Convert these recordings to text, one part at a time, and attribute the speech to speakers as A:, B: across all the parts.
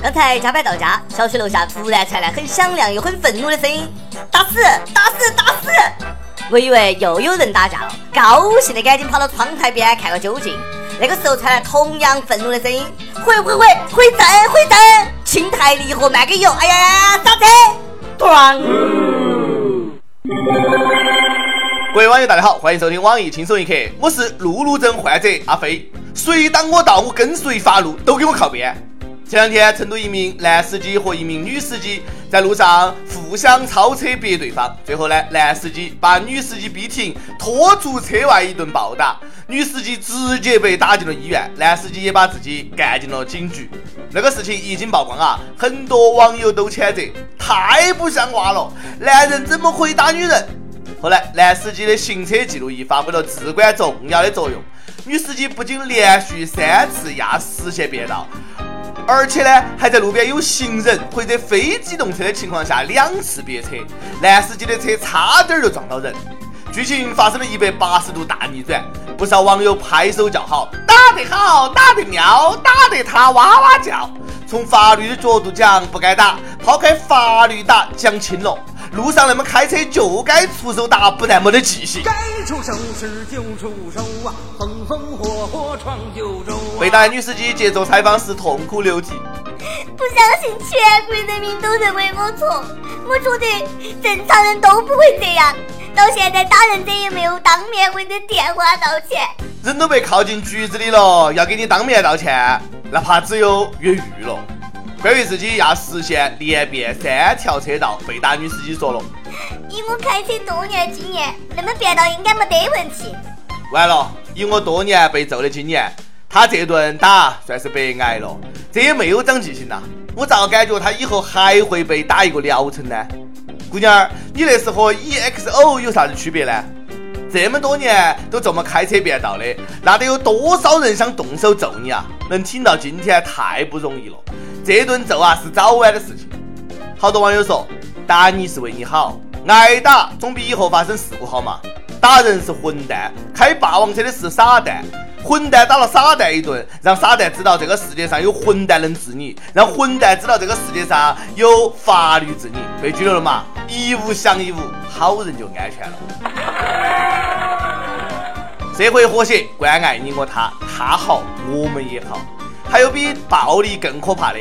A: 刚才加班到家，小区楼下突然传来很响亮又很愤怒的声音：“打死，打死，打死！”我以为又有人打架了，高兴的赶紧跑到窗台边看个究竟。那个时候传来同样愤怒的声音：“回回回，回正回正！青台离合慢给油！哎呀呀呀，刹车！”咣！
B: 各位网友大家好，欢迎收听网易轻松一刻，我是路怒症患者阿飞，谁挡我道，我跟随发怒，都给我靠边。前两天，成都一名男司机和一名女司机在路上互相超车别对方，最后呢，男司机把女司机逼停，拖出车外一顿暴打，女司机直接被打进了医院，男司机也把自己干进了警局。那个事情一经曝光啊，很多网友都谴责，太不像话了，男人怎么可以打女人？后来，男司机的行车记录仪发挥了至关重要的作用，女司机不仅连续三次压实线变道。而且呢，还在路边有行人或者非机动车的情况下两次别车，男司机的车差点就撞到人。剧情发生了一百八十度大逆转，不少网友拍手叫好，打得好，打得妙，打得他哇哇叫。从法律的角度讲，不该打；抛开法律打，讲轻了。路上那么开车就该出手打，不然没得记性。
C: 该出手时就出手啊，风风火火闯九州。
B: 被打的女司机接受采访时痛哭流涕，
A: 不相信全国人民都认为我错，我觉得正常人都不会这样。到现在打人者也没有当面或者电话道歉，
B: 人都被铐进局子里了，要给你当面道歉，那怕只有越狱了。关于自己要实现连变三条车道，被打女司机说了：“
A: 以我开车多年经验，那么变道应该没得问题。”
B: 完了，以我多年被揍的经验，他这顿打算是白挨了。这也没有长记性呐！我咋感觉他以后还会被打一个疗程呢？姑娘儿，你那是和 EXO 有啥子区别呢？这么多年都这么开车变道的，那得有多少人想动手揍你啊？能挺到今天太不容易了。这顿揍啊是早晚的事情。好多网友说，打你是为你好，挨打总比以后发生事故好嘛。打人是混蛋，开霸王车的是傻蛋。混蛋打了傻蛋一顿，让傻蛋知道这个世界上有混蛋能治你，让混蛋知道这个世界上有法律治你。被拘留了嘛？一物降一物，好人就安全了。社会和谐，关爱你我他，他好我们也好。还有比暴力更可怕的，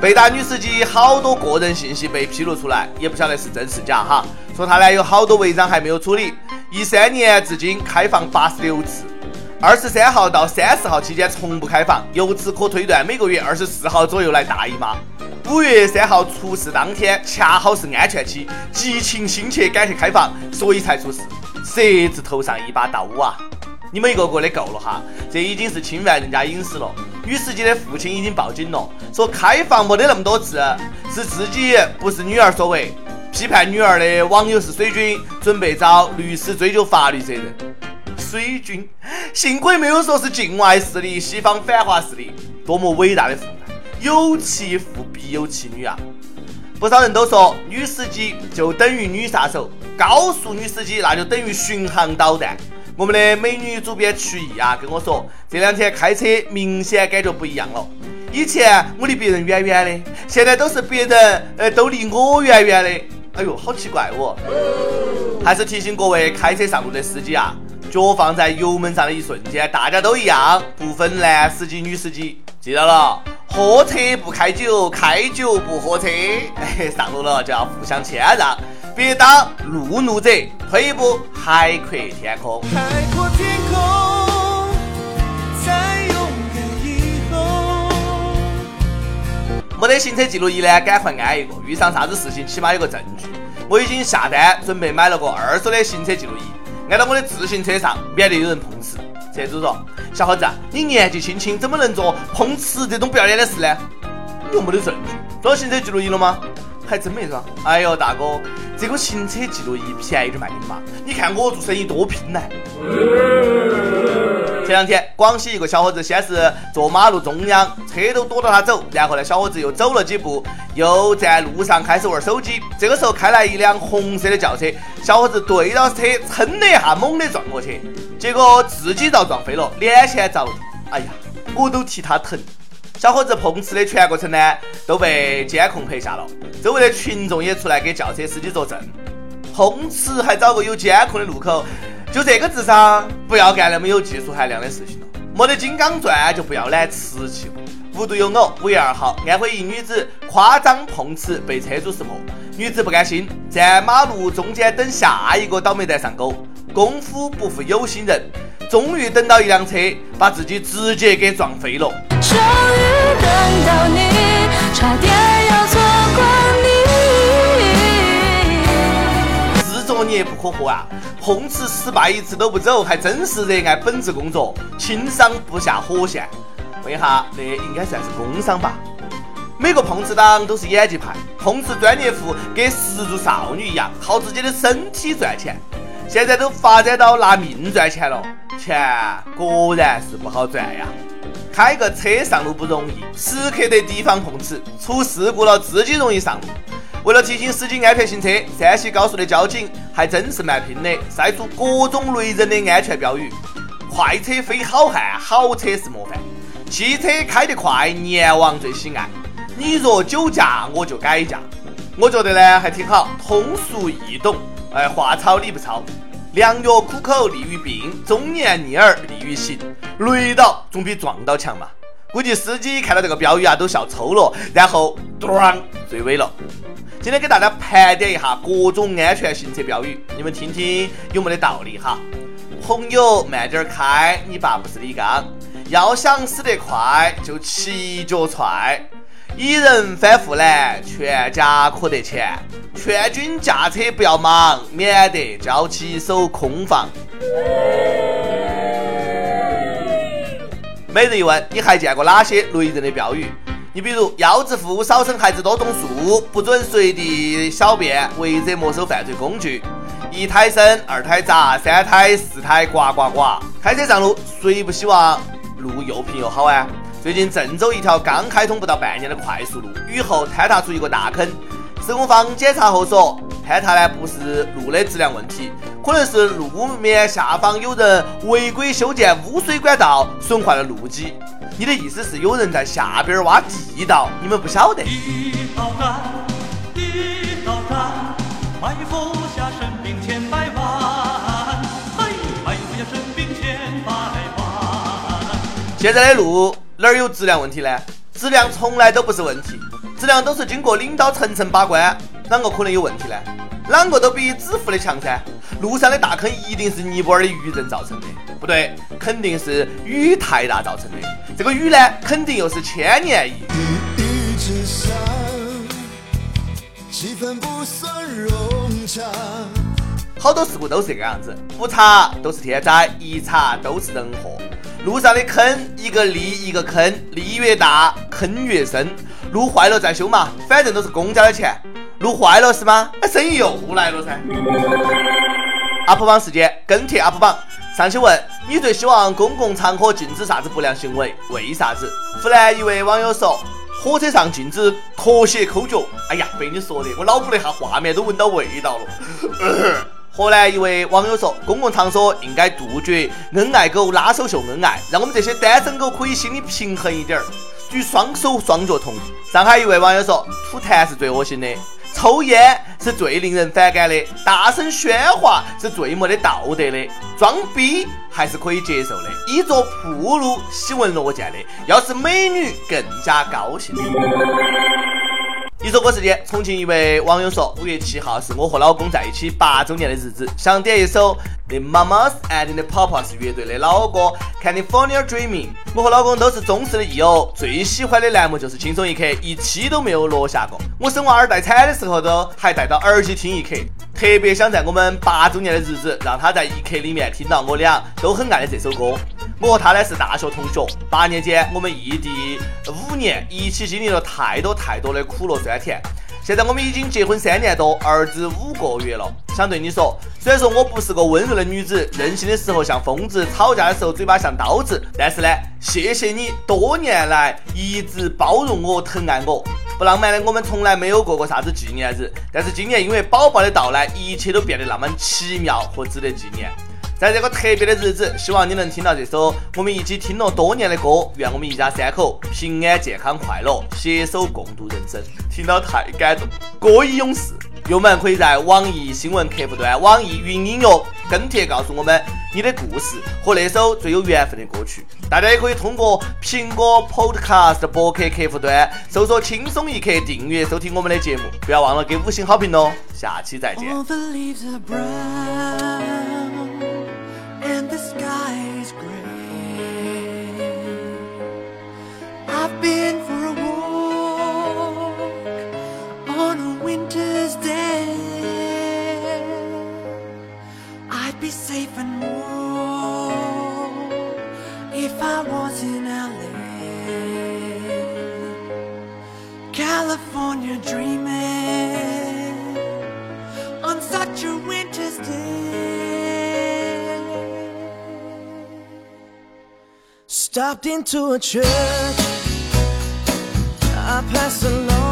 B: 被打女司机好多个人信息被披露出来，也不晓得是真是假哈。说她呢有好多违章还没有处理，一三年至今开放八十六次，二十三号到三十号期间从不开放，由此可推断每个月二十四号左右来大姨妈。五月三号出事当天恰好是安全期，急情心切赶去开放，所以才出事。蛇字头上一把刀啊！你们一个个的够了哈，这已经是侵犯人家隐私了。女司机的父亲已经报警了，说开房没得那么多次，是自己不是女儿所为。批判女儿的网友是水军，准备找律师追究法律责任。水军，幸亏没有说是境外势力、西方反华势力，多么伟大的父爱！有其父必有其女啊！不少人都说女司机就等于女杀手，高速女司机那就等于巡航导弹。我们的美女主编曲艺啊跟我说，这两天开车明显感觉不一样了。以前我离别人远远的，现在都是别人呃都离我远远的。哎呦，好奇怪哦！还是提醒各位开车上路的司机啊，脚放在油门上的一瞬间，大家都一样，不分男司机女司机，记到了，喝车不开酒，开酒不喝车。哎，上路了就要互相谦让。别当路怒者，退一步，海阔天空。海阔天空，在勇敢以后。没得行车记录仪呢，赶快安一个，遇上啥子事情起码有个证据。我已经下单准备买了个二手的行车记录仪，安到我的自行车上，免得有人碰瓷。车主说：“小伙子，你年纪轻轻，怎么能做碰瓷这种不要脸的事呢？”又没得证据，装行车记录仪了吗？还真没装。哎呦，大哥。这个行车记录仪便宜点卖给你嘛？你看我做生意多拼呢。前两天，广西一个小伙子先是坐马路中央，车都躲到他走，然后呢，小伙子又走了几步，又在路上开始玩手机。这个时候开来一辆红色的轿车，小伙子对着车蹭的一下，猛地撞过去，结果自己遭撞飞了，脸先着地。哎呀，我都替他疼。小伙子碰瓷的全过程呢都被监控拍下了，周围的群众也出来给轿车司机作证。碰瓷还找个有监控的路口，就这个智商，不要干那么有技术含量的事情了。没得金刚钻就不要揽瓷器。无独有偶，五月二号，安徽一女子夸张碰瓷被车主识破，女子不甘心，在马路中间等下一个倒霉蛋上钩。功夫不负有心人，终于等到一辆车，把自己直接给撞飞了。终于等到你，差点要错过你。自作孽不可活啊！碰瓷失败一次都不走，还真是热爱本职工作，轻伤不下火线。问一下，那应该算是工伤吧？每个碰瓷党都是演技派，碰瓷专业户跟十足少女一样，靠自己的身体赚钱。现在都发展到拿命赚钱了，钱果然是不好赚呀！开个车上路不容易，时刻得提防碰瓷，出事故了自己容易上路。为了提醒司机安全行车，山西高速的交警还真是蛮拼的，晒出各种雷人的安全标语：快车非好汉，好车是模范；汽车开得快，阎王最喜爱；你若酒驾，我就改嫁。我觉得呢还挺好，通俗易懂。哎，话糙理不糙，良药苦口利于病，忠言逆耳利于行。雷倒总比撞到强嘛。估计司机看到这个标语啊，都笑抽了，然后咣坠尾了。今天给大家盘点一下各种安全行车标语，你们听听有没得道理哈？朋友慢点开，你爸不是李刚。要想死得快，就骑脚踹。一人翻护栏，全家可得钱。劝君驾车不要忙，免得交起手空房。每日一问：你还见过哪些雷人的标语？你比如“要致富，少生孩子，多种树”，不准随地小便，违者没收犯罪工具。一胎生，二胎砸，三胎四胎呱呱呱。开车上路，谁不希望路又平又好啊？最近郑州一条刚开通不到半年的快速路，雨后坍塌出一个大坑。施工方检查后说，坍塌呢不是路的质量问题，可能是路面下方有人违规修建污水管道，损坏了路基。你的意思是有人在下边挖地道，你们不晓得？地道战，地道战，埋伏下神兵千百万，嘿，埋伏下神兵千百万。现在的路。哪儿有质量问题呢？质量从来都不是问题，质量都是经过领导层层把关，啷个可能有问题呢？啷个都比支付的强噻！路上的大坑一定是尼泊尔的渔人造成的，不对，肯定是雨太大造成的。这个雨呢，肯定又是千年一遇之下，气氛不算融洽。好多事故都是这个样子，不查都是天灾，一查都是人祸。路上的坑，一个利一个坑，利越大，坑越深。路坏了再修嘛，反正都是公家的钱。路坏了是吗？那生意又来了噻。UP 榜时间跟帖 UP 榜上期问：你最希望公共场合禁止啥子不良行为？为啥子？湖南一位网友说：火车上禁止脱鞋抠脚。哎呀，被你说的，我脑补了一下画面，都闻到味道了。河南一位网友说：“公共场所应该杜绝恩爱狗拉手秀恩爱，让我们这些单身狗可以心里平衡一点儿，举双手双脚同意。”上海一位网友说：“吐痰是最恶心的，抽烟是最令人反感的，大声喧哗是最没得道德的，装逼还是可以接受的，衣着暴露喜闻乐见的，要是美女更加高兴。”一首歌时间，重庆一位网友说：“五月七号是我和老公在一起八周年的日子，想点一首 The Mamas and the Papas 乐队的老歌《California Dreaming》。我和老公都是忠实的益友，最喜欢的栏目就是轻松一刻，一期都没有落下过。我生娃儿待产的时候都还带到耳机听一刻，特别想在我们八周年的日子，让他在一刻里面听到我俩都很爱的这首歌。”我和他呢是大学同学，八年间我们异地五年，一起经历了太多太多的苦乐酸甜。现在我们已经结婚三年多，儿子五个月了。想对你说，虽然说我不是个温柔的女子，任性的时候像疯子，吵架的时候嘴巴像刀子，但是呢，谢谢你多年来一直包容我、疼爱我。不浪漫的我们从来没有过过啥子纪念日，但是今年因为宝宝的到来，一切都变得那么奇妙和值得纪念。在这个特别的日子，希望你能听到这首我们一起听了多年的歌。愿我们一家三口平安、健康、快乐，携手共度人生。听到太感动，歌以勇士。友们可以在网易新闻客户端、网易云音乐跟帖告诉我们你的故事和那首最有缘分的歌曲。大家也可以通过苹果 Podcast 博客客户端搜索“轻松一刻”订阅收听我们的节目。不要忘了给五星好评哦！下期再见。
D: I've been for a walk on a winter's day. I'd be safe and warm if I was in LA. California dreaming on such a winter's day. Stopped into a church. I pass along